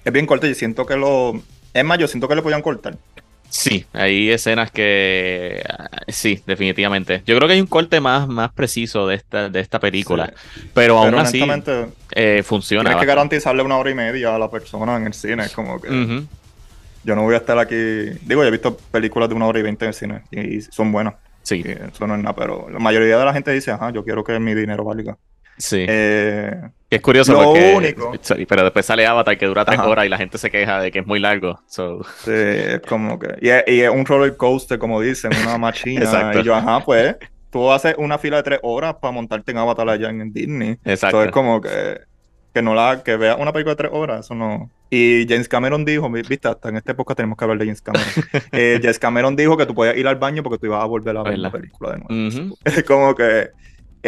Speaker 1: Es bien corto y siento que lo. Es más, yo siento que le podían cortar.
Speaker 3: Sí, hay escenas que... ah, Sí, definitivamente. Yo creo que hay un corte más, más preciso de esta, de esta película. Pero aún así eh, funciona.
Speaker 1: tienes que garantizarle una hora y media a la persona en el cine. Es como que yo no voy a estar aquí. Digo, yo he visto películas de una hora y veinte en el cine y son buenas.
Speaker 3: Sí,
Speaker 1: y eso no es nada, pero la mayoría de la gente dice, ajá, yo quiero que mi dinero valga.
Speaker 3: sí.
Speaker 1: Eh,
Speaker 3: es curioso
Speaker 1: lo
Speaker 3: porque...
Speaker 1: único-
Speaker 3: pero después sale Avatar que dura tres
Speaker 1: Ajá.
Speaker 3: horas y la gente se queja de que es muy largo. So,
Speaker 1: sí, es como que. Y es, y es un roller coaster, como dicen, una machina.
Speaker 3: Exacto.
Speaker 1: y yo, ajá, pues. Tú haces una fila de tres horas para montarte en Avatar allá en Disney.
Speaker 3: exacto.
Speaker 1: Entonces, como que, que no la, que vea una película de tres horas, eso no. Y James Cameron dijo, vi- viste, hasta en esta época tenemos que hablar de James Cameron. Eh, James Cameron dijo que tú podías ir al baño porque tú ibas a volver a ver la película de nuevo. Es como que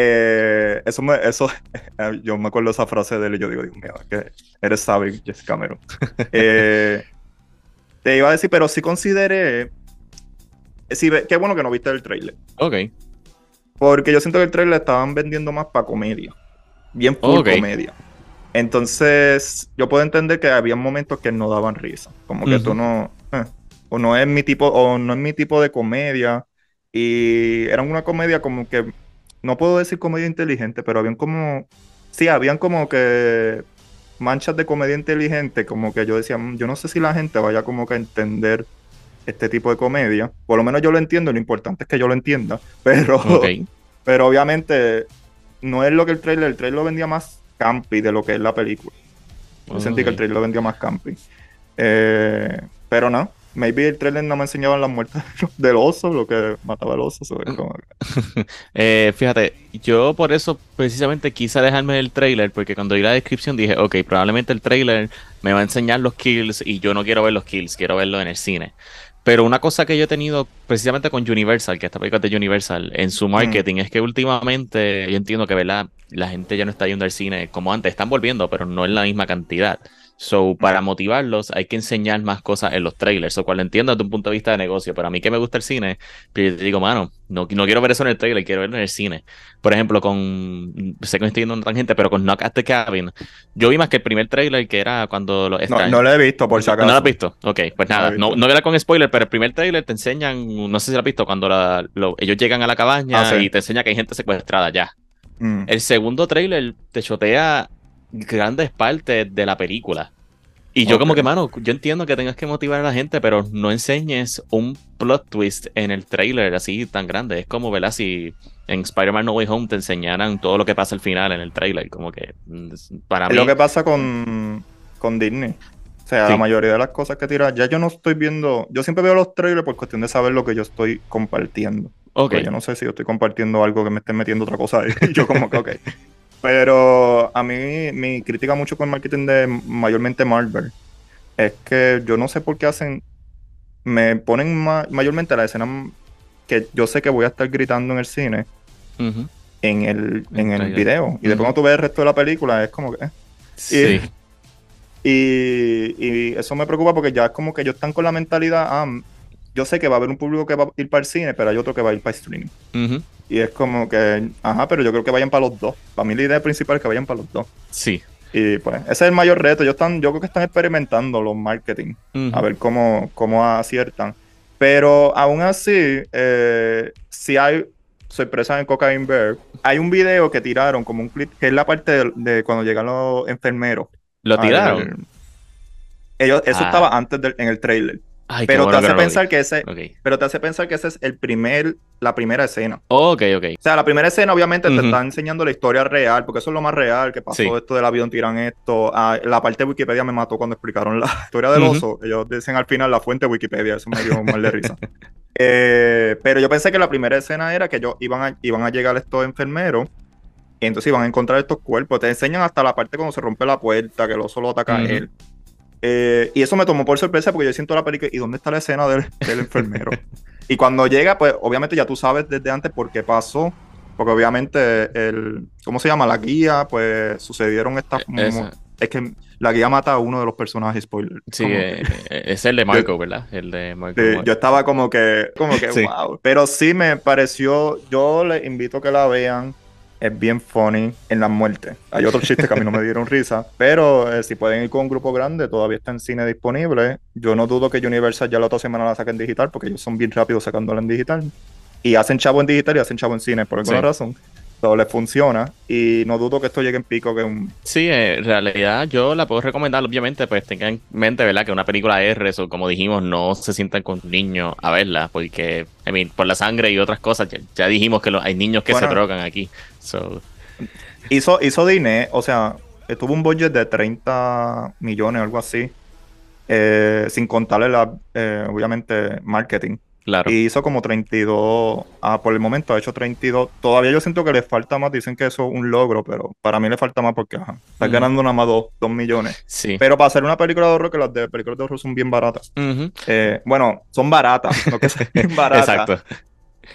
Speaker 1: eh, eso me, eso, yo me acuerdo esa frase de él y yo digo, Dios mío, que eres sabio, James Cameron. Eh, te iba a decir, pero sí consideré, sí, qué bueno que no viste el trailer.
Speaker 3: Ok.
Speaker 1: Porque yo siento que el trailer estaban vendiendo más para comedia. Bien full comedia. Entonces, yo puedo entender que había momentos que no daban risa. Como que tú
Speaker 3: Ujú.
Speaker 1: no. eh, o no es mi tipo, o no es mi tipo de comedia. Y era una comedia como que. No puedo decir comedia inteligente, pero habían como. Sí, habían como que manchas de comedia inteligente. Como que yo decía, "Mm, yo no sé si la gente vaya como que a entender este tipo de comedia. Por lo menos yo lo entiendo, lo importante es que yo lo entienda. Pero. Pero obviamente no es lo que el trailer, el trailer lo vendía más campi de lo que es la película. Yo sentí que el trailer lo vendía más campi. Eh, pero no, maybe el trailer no me enseñaban las muertes del oso, lo que mataba el oso.
Speaker 3: eh, fíjate, yo por eso precisamente quise dejarme el trailer, porque cuando vi la descripción dije, ok, probablemente el trailer me va a enseñar los kills y yo no quiero ver los kills, quiero verlo en el cine. Pero una cosa que yo he tenido precisamente con Universal, que esta película de Universal, en su marketing, es que últimamente yo entiendo que ¿verdad? la gente ya no está yendo al cine como antes, están volviendo, pero no en la misma cantidad. So, para motivarlos hay que enseñar más cosas en los trailers, o cual entiendo desde un punto de vista de negocio, pero a mí que me gusta el cine, pues yo te digo, mano, no, no quiero ver eso en el trailer, quiero verlo en el cine. Por ejemplo, con, sé que me estoy yendo una tangente, pero con Knock at the Cabin, yo vi más que el primer trailer que era cuando...
Speaker 1: Lo, no, no lo he visto, por si acaso.
Speaker 3: ¿No lo has visto? Ok, pues nada, no, no, no con spoiler, pero el primer trailer te enseñan, no sé si lo has visto, cuando ellos llegan a la cabaña ah, y te enseña que hay gente secuestrada ya. Mm. El segundo trailer te chotea grandes partes de la película. Y yo como que, mano, yo entiendo que tengas que motivar a la gente, pero no enseñes un plot twist en el trailer así tan grande. Es como, ¿verdad? Si en Spider-Man No Way Home te enseñaran todo lo que pasa al final en el trailer. Como que, mm, para mí...
Speaker 1: Lo que pasa con, con Disney. O sea, la mayoría de las cosas que tiran, ya yo no estoy viendo, yo siempre veo los trailers por cuestión de saber lo que yo estoy compartiendo. Ok. yo no sé si yo estoy compartiendo algo que me esté metiendo otra cosa ahí. yo como que, ok. Pero a mí mi crítica mucho con el marketing de mayormente Marvel es que yo no sé por qué hacen, me ponen mayormente la escena que yo sé que voy a estar gritando en el cine en el, en el video. Y después cuando tú ves el resto de la película es como que... Eh. Sí. Y, y, eso me preocupa porque ya es como que ellos están con la mentalidad, ah, yo sé que va a haber un público que va a ir para el cine, pero hay otro que va a ir para el streaming. Y es como que, ajá, pero yo creo que vayan para los dos. Para mí la idea principal es que vayan para los dos.
Speaker 3: Sí.
Speaker 1: Y pues ese es el mayor reto. Yo, están, yo creo que están experimentando los marketing, a ver cómo, cómo aciertan. Pero aún así, eh, si hay sorpresa en Cocaine Bear, hay un video que tiraron como un clip, que es la parte de, cuando llegan los enfermeros.
Speaker 3: ¿Lo tiraron?
Speaker 1: ellos, eso ah. estaba antes del, en el trailer pero te hace pensar que ese, pero te hace pensar que ese es el primer, la primera escena.
Speaker 3: ok, ok.
Speaker 1: O sea, la primera escena obviamente te está enseñando la historia real, porque eso es lo más real que pasó esto del avión tiran esto. Ah, la parte de Wikipedia me mató cuando explicaron la historia del oso. Ellos dicen al final la fuente de Wikipedia, eso me dio mal de risa. Eh, pero yo pensé que la primera escena era que ellos iban a, iban a llegar estos enfermeros y entonces iban a encontrar estos cuerpos. Te enseñan hasta la parte cuando se rompe la puerta, que el oso lo ataca a él. Eh, y eso me tomó por sorpresa porque yo siento la película y dónde está la escena del, enfermero. y cuando llega, pues obviamente ya tú sabes desde antes por qué pasó. Porque obviamente el, ¿cómo se llama? La guía, pues sucedieron estas... E-, es que la guía mata a uno de los personajes, spoiler.
Speaker 3: Sí, eh, eh, es el de Marco, ¿verdad? El de Marco.
Speaker 1: yo estaba como que, como que, wow. Pero sí me pareció, yo les invito a que la vean es bien funny en las muertes. Hay otros chistes que a mí no me dieron risa, pero eh, si pueden ir con un grupo grande, todavía está en cine disponible. Yo no dudo que Universal ya la otra semana la saquen digital, porque ellos son bien rápidos sacándola en digital. Y hacen chavo en digital y hacen chavo en cine, por alguna razón todo les funciona y no dudo que esto llegue en pico que un...
Speaker 3: Sí, en realidad yo la puedo recomendar, obviamente, pues tengan en mente, ¿verdad? Que una película R, o como dijimos, no se sientan con niños a verla, porque, I mean, por la sangre y otras cosas, ya, dijimos que hay niños que se drogan aquí. So.
Speaker 1: Hizo, hizo dinero, o sea, tuvo un budget de 30 millones o algo así, eh, sin contarle la, eh, obviamente, marketing. Y hizo como 32. Ah, por el momento ha hecho 32. Todavía yo siento que le falta más. Dicen que eso es un logro, pero para mí le falta más porque ajá, está ganando nada más 2 millones.
Speaker 3: Sí.
Speaker 1: Pero para hacer una película de horror, que las de películas de horror son bien baratas. Eh, bueno, son baratas, no que sean baratas. Exacto.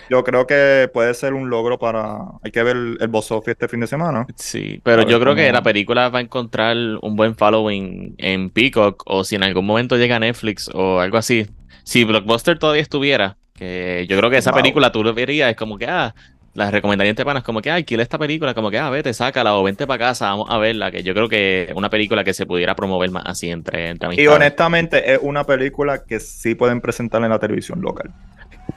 Speaker 1: Yo creo que puede ser un logro para. Hay que ver el boss office este fin de semana.
Speaker 3: Sí, pero yo creo que la película va a encontrar un buen following en Peacock o si en algún momento llega a Netflix o algo así si Blockbuster todavía estuviera, que yo creo que esa película tú lo verías, es como que, ah, las recomendaría entre panas, como que, ah, alquila esta película, como que, ah, vete, sácala o vente para casa, vamos a verla, que yo creo que es una película que se pudiera promover más así entre, entre
Speaker 1: Y honestamente es una película que sí pueden presentar en la televisión local.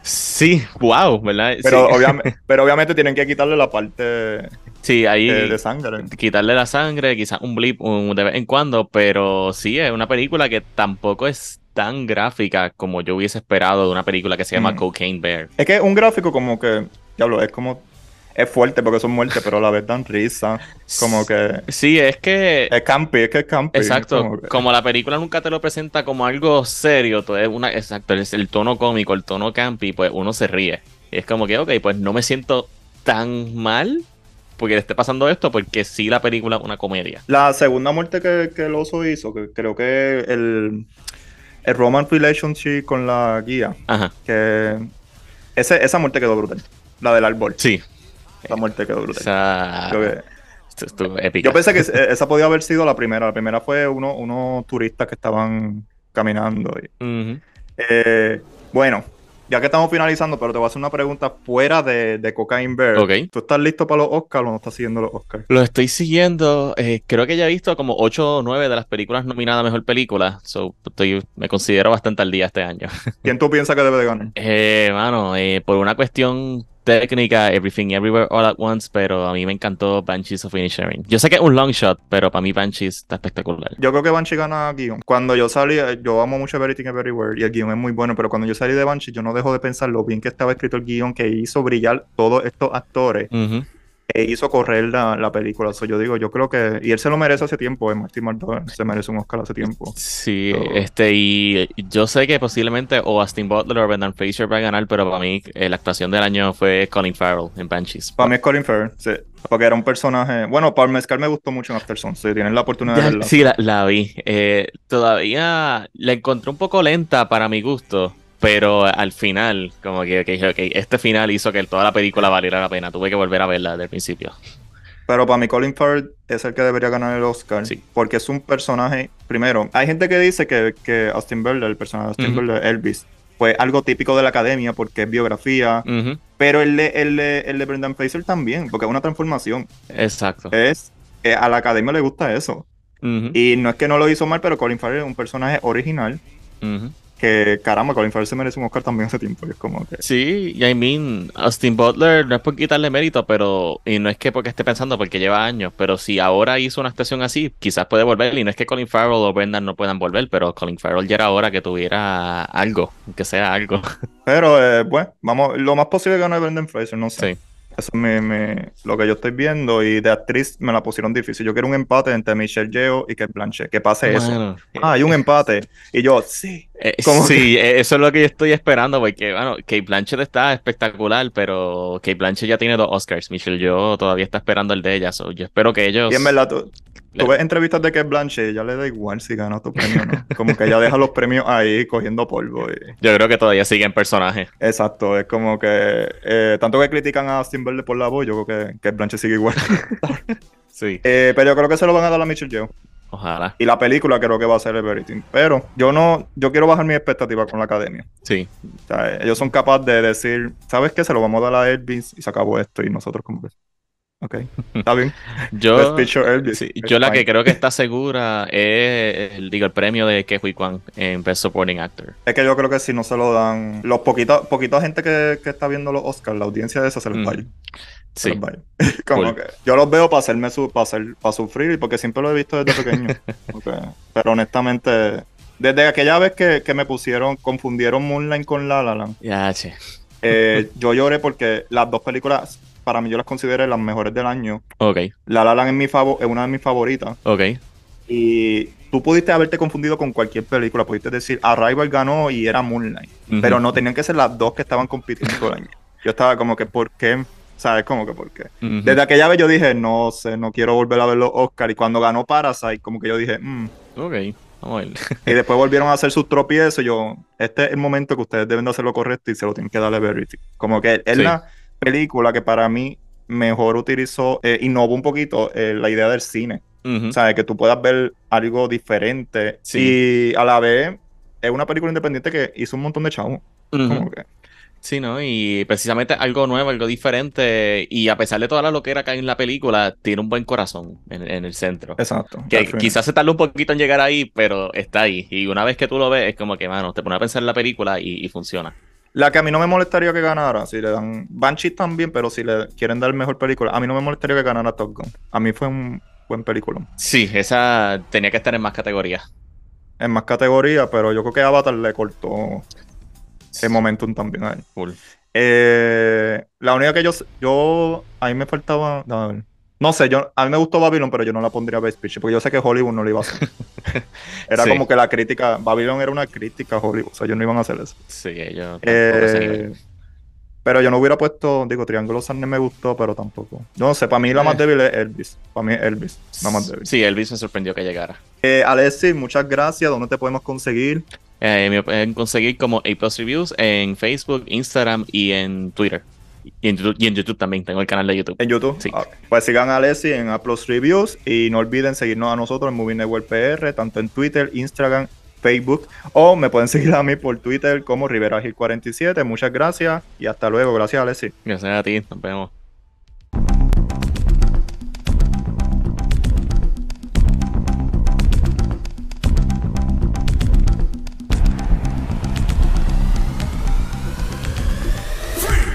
Speaker 3: Sí, wow, ¿verdad?
Speaker 1: Pero, obviamente, pero obviamente tienen que quitarle la parte
Speaker 3: sí, ahí,
Speaker 1: de, sangre.
Speaker 3: Quitarle la sangre, quizás un blip de vez en cuando, pero sí, es una película que tampoco es tan gráfica como yo hubiese esperado de una película que se llama mm. Cocaine Bear.
Speaker 1: Es que un gráfico como que, diablo, es como... es fuerte porque son muertes, pero a la vez dan risa. Como que.
Speaker 3: Sí, es que.
Speaker 1: Es campi, es que es campi.
Speaker 3: Exacto.
Speaker 1: como
Speaker 3: la película nunca te lo presenta como algo serio, es una. Exacto, es el tono cómico, el tono campy, pues uno se ríe. Y es como que, ok, pues no me siento tan mal porque le esté pasando esto, porque sí la película es una comedia.
Speaker 1: La segunda muerte que, que el oso hizo, que creo que el, el Roman Relationship con la guía,
Speaker 3: Ajá.
Speaker 1: que ese, esa muerte quedó brutal. La del árbol.
Speaker 3: Sí.
Speaker 1: Esa muerte quedó brutal.
Speaker 3: sea,
Speaker 1: Creo que-
Speaker 3: esto estuvo épica.
Speaker 1: yo pensé que esa podía haber sido la primera. La primera fue uno, unos turistas que estaban caminando. y-. Eh, bueno, ya que estamos finalizando, pero te voy a hacer una pregunta fuera de, de Cocaine Bear.
Speaker 3: Ok.
Speaker 1: ¿Tú estás listo para los Oscars o no estás siguiendo los Oscars?
Speaker 3: Lo estoy siguiendo. eh, creo que ya he visto como 8 o 9 de las películas nominadas a Mejor Película. So, estoy, me considero bastante al día este año.
Speaker 1: ¿Quién tú piensas que debe de ganar?
Speaker 3: Eh, mano, eh, por una cuestión técnica, Everything Everywhere All at Once, pero a mí me encantó Banshees of Inisherin. Yo sé que es un long shot, pero para mí Banshees está espectacular.
Speaker 1: Yo creo que Banshee gana guion. Cuando yo salí, eh, yo amo mucho Everything Everywhere y el guion es muy bueno, pero cuando yo salí de Banshee, yo no dejo de pensar lo bien que estaba escrito el guion, que hizo brillar todos estos actores. E hizo correr la, la película. So, yo digo, yo creo que. Y él se lo merece hace tiempo, eh, Martin Martin se merece un Oscar hace tiempo.
Speaker 3: Sí,
Speaker 1: So-
Speaker 3: este, y yo sé que posiblemente o Austin Butler o Brendan Fraser va a ganar, pero para mí eh, la actuación del año fue Colin Farrell en Banshees.
Speaker 1: Para mí es Colin Farrell, sí, porque era un personaje. Bueno, Paul Mescal me gustó mucho en Afterson, si tienen la oportunidad de verla.
Speaker 3: sí, la, la vi. Eh, todavía la encontré un poco lenta para mi gusto, pero al final, como que, dije, ok, este final hizo que toda la película valiera la pena. Tuve que volver a verla desde el principio.
Speaker 1: Pero para mí Colin Farrell es el que debería ganar el Oscar.
Speaker 3: Sí.
Speaker 1: Porque es un personaje. Primero, hay gente que dice que, que Austin Butler, el personaje de Austin
Speaker 3: Ujú.
Speaker 1: Butler, Elvis, fue algo típico de la academia porque es biografía. Pero el de, el, de, el de Brendan Fraser también, porque es una transformación.
Speaker 3: Exacto.
Speaker 1: Es. eh, a la academia le gusta eso. Y no es que no lo hizo mal, pero Colin Farrell es un personaje original.
Speaker 3: ujú.
Speaker 1: Que caramba, Colin Farrell se merece un Oscar también hace tiempo. y es como que.
Speaker 3: Sí, y I mean, Austin Butler no es por quitarle mérito, pero, y no es que porque esté pensando, porque lleva años, pero si ahora hizo una actuación así, quizás puede volver, y no es que Colin Farrell o Brendan no puedan volver, pero Colin Farrell ya era hora que tuviera algo, que sea algo.
Speaker 1: Pero, eh, bueno, vamos. Lo más posible gana Brendan Fraser, no sé.
Speaker 3: Sí.
Speaker 1: Eso es mi- mi- lo que yo estoy viendo. Y de actriz me la pusieron difícil. Yo quiero un empate entre Michelle Yeoh y Kate Blanchett. Que pase eso.
Speaker 3: Bueno,
Speaker 1: Ah, hay un empate. Y yo, sí.
Speaker 3: eh,
Speaker 1: ¿cómo
Speaker 3: sí, eh, eso es lo que yo estoy esperando, porque, bueno, Kate Blanchett está espectacular, pero Kate Blanchett ya tiene dos Oscars, Michelle yo todavía está esperando el de ella, so yo espero que ellos...
Speaker 1: Y en verdad, tú, tú ves entrevistas de Kate Blanchett y ya le da igual si gana tu premio o no. Como que ella deja los premios ahí cogiendo polvo. y-
Speaker 3: Yo creo que todavía sigue en personaje.
Speaker 1: Exacto. Es como que. eh, tanto que critican a Austin Butler por la voz, yo creo que Kate Blanchett sigue igual.
Speaker 3: Sí,
Speaker 1: Eh, pero yo creo que se lo van a dar a Michelle Yeoh.
Speaker 3: ojalá.
Speaker 1: Y la película creo que va a ser Everything. Pero yo no. Yo quiero bajar mi expectativa con la academia.
Speaker 3: Sí,
Speaker 1: O sea, ellos son capaces de decir, ¿sabes qué? Se lo vamos a dar a Elvis y se acabó esto. Y nosotros como que, ok, está bien.
Speaker 3: yo... Sí, la
Speaker 1: fine.
Speaker 3: que creo que está segura es el, digo, el premio de Ke Huy Kwan en Best Supporting Actor.
Speaker 1: Es que yo creo que si no se lo dan, los poquitos, poquita gente que, que está viendo los Oscars, la audiencia de esa se les
Speaker 3: Mm.
Speaker 1: va a ir. Se
Speaker 3: Sí,
Speaker 1: les va a ir. Como
Speaker 3: Cool.
Speaker 1: que yo los veo para hacerme su, para hacer, para sufrir, porque siempre lo he visto desde pequeño. Ok. Pero honestamente, desde aquella vez que, que me pusieron, confundieron Moonlight con La La Land,
Speaker 3: ya, che.
Speaker 1: eh, yo lloré porque las dos películas, para mí yo las consideré las mejores del año.
Speaker 3: Ok,
Speaker 1: La La Land es, mi favo- es una de mis favoritas.
Speaker 3: ok.
Speaker 1: Y tú pudiste haberte confundido con cualquier película. Pudiste decir Arrival ganó y era Moonlight. Pero no tenían que ser las dos que estaban compitiendo todo el año. Yo estaba como que, ¿por qué? ¿Sabes? Como que, ¿por qué? Desde aquella vez yo dije, no sé, no quiero volver a ver los Oscar. Y cuando ganó Parasite, como que yo dije, mm.
Speaker 3: Ok, vamos a ver.
Speaker 1: Y después volvieron a hacer sus tropiezos. y Yo, este es el momento que ustedes deben de hacer lo correcto y se lo tienen que darle a Verity. Como que
Speaker 3: Sí.
Speaker 1: la película que para mí mejor utilizó, eh, innovó un poquito eh, la idea del cine.
Speaker 3: Ujú.
Speaker 1: ¿Sabes? Que tú puedas ver algo diferente.
Speaker 3: Sí.
Speaker 1: Y a la vez es una película independiente que hizo un montón de chavos. Que.
Speaker 3: Sí, ¿no? Y precisamente algo nuevo, algo diferente. Y a pesar de toda la loquera que hay en la película, tiene un buen corazón en, en el centro.
Speaker 1: Exacto.
Speaker 3: Que quizás se tarda un poquito en llegar ahí, pero está ahí. Y una vez que tú lo ves, es como que, mano, te pones a pensar en la película y, y funciona.
Speaker 1: La que a mí no me molestaría que ganara, si le dan. Banshee también, pero si le quieren dar mejor película, a mí no me molestaría que ganara Top Gun. A mí fue un buen película.
Speaker 3: Sí, esa tenía que estar en más categorías.
Speaker 1: En más categorías, pero yo creo que Avatar le cortó el momentum también a él.
Speaker 3: Cool.
Speaker 1: Eh, la única que yo, yo, a mí me faltaba, a ver. No sé, yo, a mí me gustó Babylon, pero yo no la pondría Best Picture, porque yo sé que Hollywood no lo iba a hacer. era
Speaker 3: Sí.
Speaker 1: como que la crítica, Babylon era una crítica a Hollywood, o sea, ellos no iban a hacer eso.
Speaker 3: Sí, ellos.
Speaker 1: Eh, pero yo no hubiera puesto, digo, Triángulo Sarne me gustó, pero tampoco. Yo no sé, para mí la más
Speaker 3: Eh.
Speaker 1: débil es Elvis. Para mí Elvis, la más débil.
Speaker 3: Sí, Elvis me sorprendió que llegara.
Speaker 1: Eh, Alexis, muchas gracias. ¿Dónde te podemos conseguir?
Speaker 3: Eh, me pueden conseguir como A Plus Reviews en Facebook, Instagram y en Twitter. Y en, YouTube, y en YouTube también, tengo el canal de YouTube.
Speaker 1: En YouTube.
Speaker 3: Sí.
Speaker 1: Ah, Pues sigan a Alexis en Uploads Reviews y no olviden seguirnos a nosotros en Movie Network PR, tanto en Twitter, Instagram, Facebook, o me pueden seguir a mí por Twitter como Rivera Gil 47. Muchas gracias y hasta luego. Gracias, Alexis.
Speaker 3: Gracias a ti, nos vemos.